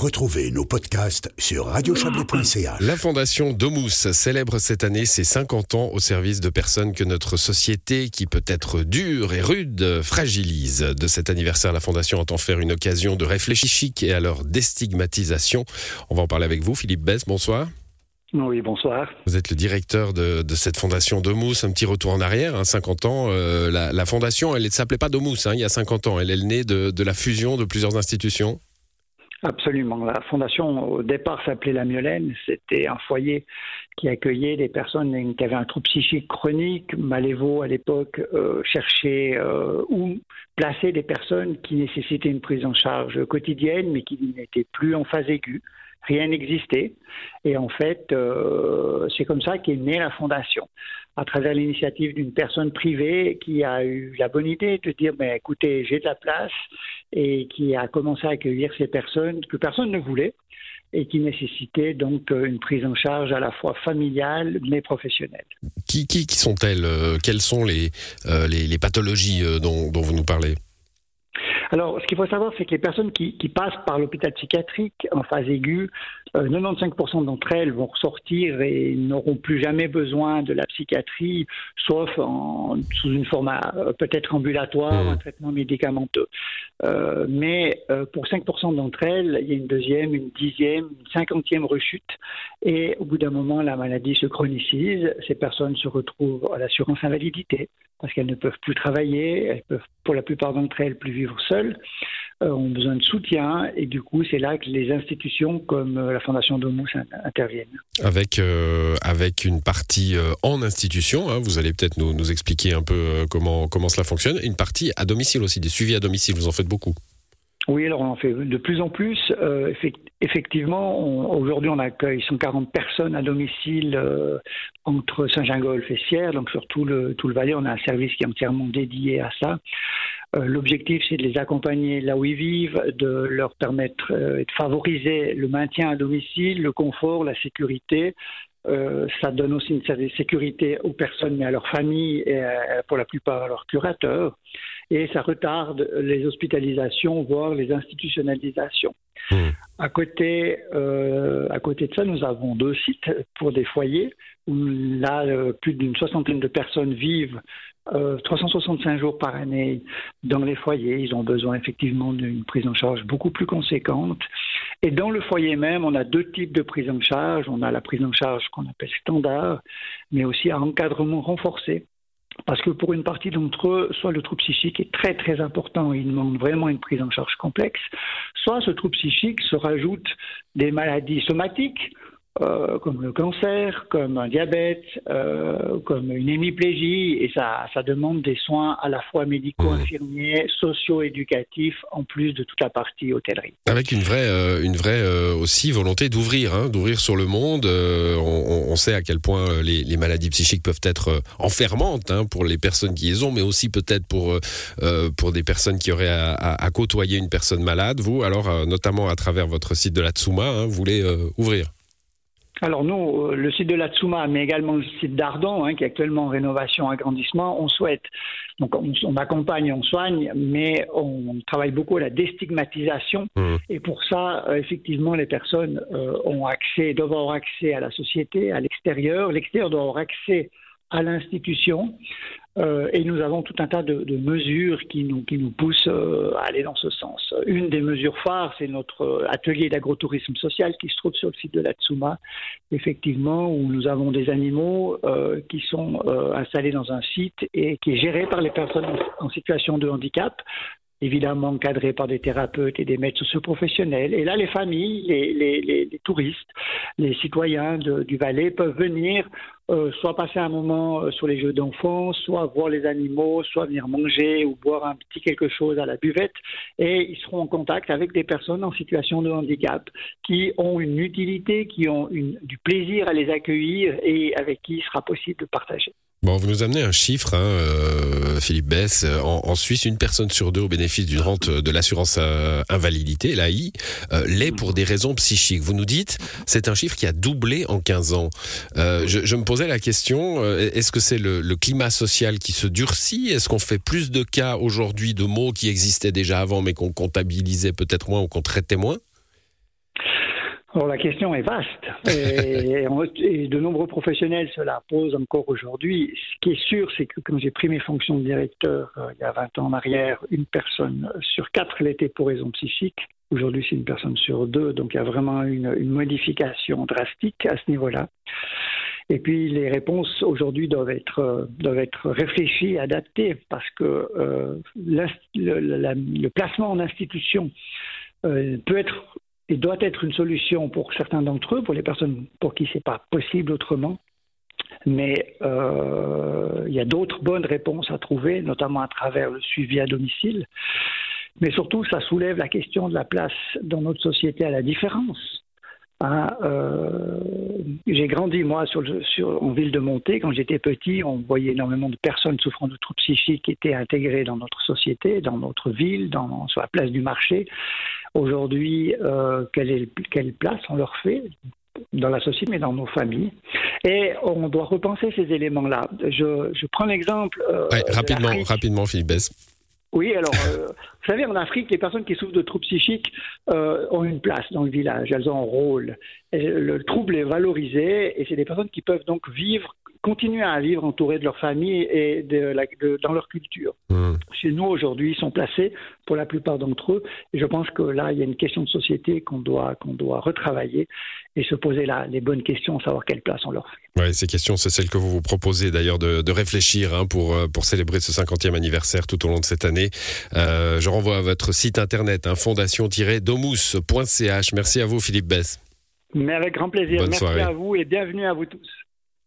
Retrouvez nos podcasts sur radiochablais.ch. La fondation Domus célèbre cette année ses 50 ans au service de personnes que notre société, qui peut être dure et rude, fragilise. De cet anniversaire, la fondation entend faire une occasion de réfléchir chic et à leur déstigmatisation. On va en parler avec vous, Philippe Bess, bonsoir. Oui, bonsoir. Vous êtes le directeur de, cette fondation Domus. Un petit retour en arrière, hein, 50 ans. Euh, la, fondation, elle ne s'appelait pas Domus hein, il y a 50 ans. Elle est née de la fusion de plusieurs institutions. Absolument. La fondation, au départ, s'appelait La Miolaine. C'était un foyer qui accueillait des personnes qui avaient un trouble psychique chronique. Malévo, à l'époque, euh, cherchait euh, où placer des personnes qui nécessitaient une prise en charge quotidienne, mais qui n'étaient plus en phase aiguë rien n'existait. Et en fait, euh, c'est comme ça qu'est née la fondation, à travers l'initiative d'une personne privée qui a eu la bonne idée de dire, mais écoutez, j'ai de la place, et qui a commencé à accueillir ces personnes que personne ne voulait et qui nécessitaient donc euh, une prise en charge à la fois familiale mais professionnelle. Qui, qui, sont-elles euh, Quelles sont les, les, pathologies dont, dont vous nous parlez? Alors, ce qu'il faut savoir, c'est que les personnes qui, passent par l'hôpital psychiatrique en phase aiguë, 95% euh, d'entre elles vont ressortir et n'auront plus jamais besoin de la psychiatrie, sauf sous une forme euh, peut-être ambulatoire, mmh. un traitement médicamenteux. Euh, mais pour 5% d'entre elles, il y a une deuxième, une dixième, une cinquantième rechute, et au bout d'un moment, la maladie se chronicise. Ces personnes se retrouvent à l'assurance invalidité parce qu'elles ne peuvent plus travailler, elles peuvent pour la plupart d'entre elles plus vivre seules, euh, ont besoin de soutien et du coup c'est là que les institutions comme euh, la Fondation Domus interviennent. Avec, euh, avec une partie en institution, hein, vous allez peut-être nous, nous, expliquer un peu comment, comment cela fonctionne, une partie à domicile aussi, des suivis à domicile, vous en faites beaucoup. Oui, alors on en fait de plus en plus. Euh, effectivement, aujourd'hui, on accueille 140 personnes à domicile euh, entre Saint-Gingolf et Sierre, donc sur tout le, tout le Valais, on a un service qui est entièrement dédié à ça. Euh, l'objectif, c'est de les accompagner là où ils vivent, de leur permettre et de favoriser le maintien à domicile, le confort, la sécurité, euh, ça donne aussi une sécurité aux personnes, mais à leur famille et pour la plupart à leurs curateurs. Et ça retarde les hospitalisations, voire les institutionnalisations. Mmh. À, côté, euh, à côté de ça, nous avons deux sites pour des foyers où là, euh, plus d'une soixantaine de personnes vivent 365 euh, jours par année dans les foyers. Ils ont besoin effectivement d'une prise en charge beaucoup plus conséquente. Et dans le foyer même, on a deux types de prise en charge. On a la prise en charge qu'on appelle standard, mais aussi un encadrement renforcé. Parce que pour une partie d'entre eux, soit le trouble psychique est très très important et il demande vraiment une prise en charge complexe, soit ce trouble psychique se rajoute des maladies somatiques euh, comme le cancer, comme un diabète, euh, comme une hémiplégie, et ça, ça demande des soins à la fois médicaux, mmh. infirmiers, socio-éducatifs, en plus de toute la partie hôtellerie. Avec une vraie, euh, une vraie aussi volonté d'ouvrir, hein, d'ouvrir sur le monde. On, on, sait à quel point les, les, maladies psychiques peuvent être enfermantes hein, pour les personnes qui les ont, mais aussi peut-être pour, pour des personnes qui auraient à, à, côtoyer une personne malade. Vous, alors, notamment à travers votre site de la Tsuma, hein, voulez ouvrir? Alors nous, euh, le site de la Tsuma, mais également le site d'Ardon, hein, qui est actuellement en rénovation, agrandissement, on souhaite, donc on, accompagne, on soigne, mais on travaille beaucoup à la déstigmatisation. Mmh. Et pour ça, euh, effectivement, les personnes euh, ont accès, doivent avoir accès à la société, à l'extérieur. L'extérieur doit avoir accès à l'institution. Euh, et nous avons tout un tas de, mesures qui nous, qui nous poussent euh, à aller dans ce sens. Une des mesures phares, c'est notre atelier d'agrotourisme social qui se trouve sur le site de la Tsuma, effectivement, où nous avons des animaux euh, qui sont installés dans un site et qui est géré par les personnes en situation de handicap évidemment encadré par des thérapeutes et des maîtres socioprofessionnels. Et là, les familles, les, touristes, les citoyens du Valais peuvent venir euh, soit passer un moment euh, sur les jeux d'enfants, soit voir les animaux, soit venir manger ou boire un petit quelque chose à la buvette. Et ils seront en contact avec des personnes en situation de handicap qui ont une utilité, qui ont du plaisir à les accueillir et avec qui il sera possible de partager. Bon, vous nous amenez un chiffre, hein, euh, Philippe Bess. En, Suisse, une personne sur deux au bénéfice d'une rente de l'assurance euh, invalidité, l'AI, euh, l'est pour des raisons psychiques. Vous nous dites, c'est un chiffre qui a doublé en 15 ans. Je, me posais la question, est-ce que c'est le, le, climat social qui se durcit? Est-ce qu'on fait plus de cas aujourd'hui de mots qui existaient déjà avant mais qu'on comptabilisait peut-être moins ou qu'on traitait moins? Alors la question est vaste et, de nombreux professionnels se la posent encore aujourd'hui. Ce qui est sûr, c'est que quand j'ai pris mes fonctions de directeur euh, il y a 20 ans en arrière, une personne sur quatre l'était pour raison psychique. Aujourd'hui, c'est une personne sur deux, donc il y a vraiment une, modification drastique à ce niveau-là. Et puis les réponses aujourd'hui doivent être, euh, doivent être réfléchies, adaptées, parce que euh, le, placement en institution peut être et doit être une solution pour certains d'entre eux, pour les personnes pour qui c'est pas possible autrement. Mais euh, il y a d'autres bonnes réponses à trouver, notamment à travers le suivi à domicile. Mais surtout, ça soulève la question de la place dans notre société à la différence. Hein, euh, j'ai grandi, moi, sur, sur, en ville de Montée. Quand j'étais petit, on voyait énormément de personnes souffrant de troubles psychiques qui étaient intégrées dans notre société, dans notre ville, dans, sur la place du marché. Aujourd'hui, euh, quelle, quelle place on leur fait dans la société, mais dans nos familles. Et on doit repenser ces éléments-là. Je, je prends l'exemple. Euh, rapidement, rapidement, Philippe Bess. Oui, alors, euh, vous savez, en Afrique, les personnes qui souffrent de troubles psychiques euh, ont une place dans le village, elles ont un rôle. le trouble est valorisé et c'est des personnes qui peuvent donc vivre continuer à vivre entourés de leur famille et de dans leur culture. Mmh. Chez nous, aujourd'hui, ils sont placés pour la plupart d'entre eux. Et je pense que là, il y a une question de société qu'on doit, qu'on doit retravailler et se poser là les bonnes questions, savoir quelle place on leur fait. Ouais, ces questions, c'est celles que vous vous proposez d'ailleurs de, de, réfléchir hein, pour, euh, pour célébrer ce 50e anniversaire tout au long de cette année. Euh, je renvoie à votre site internet, hein, fondation-domus.ch. Merci à vous, Philippe Bess. Mais avec grand plaisir. Merci à vous et bienvenue à vous tous.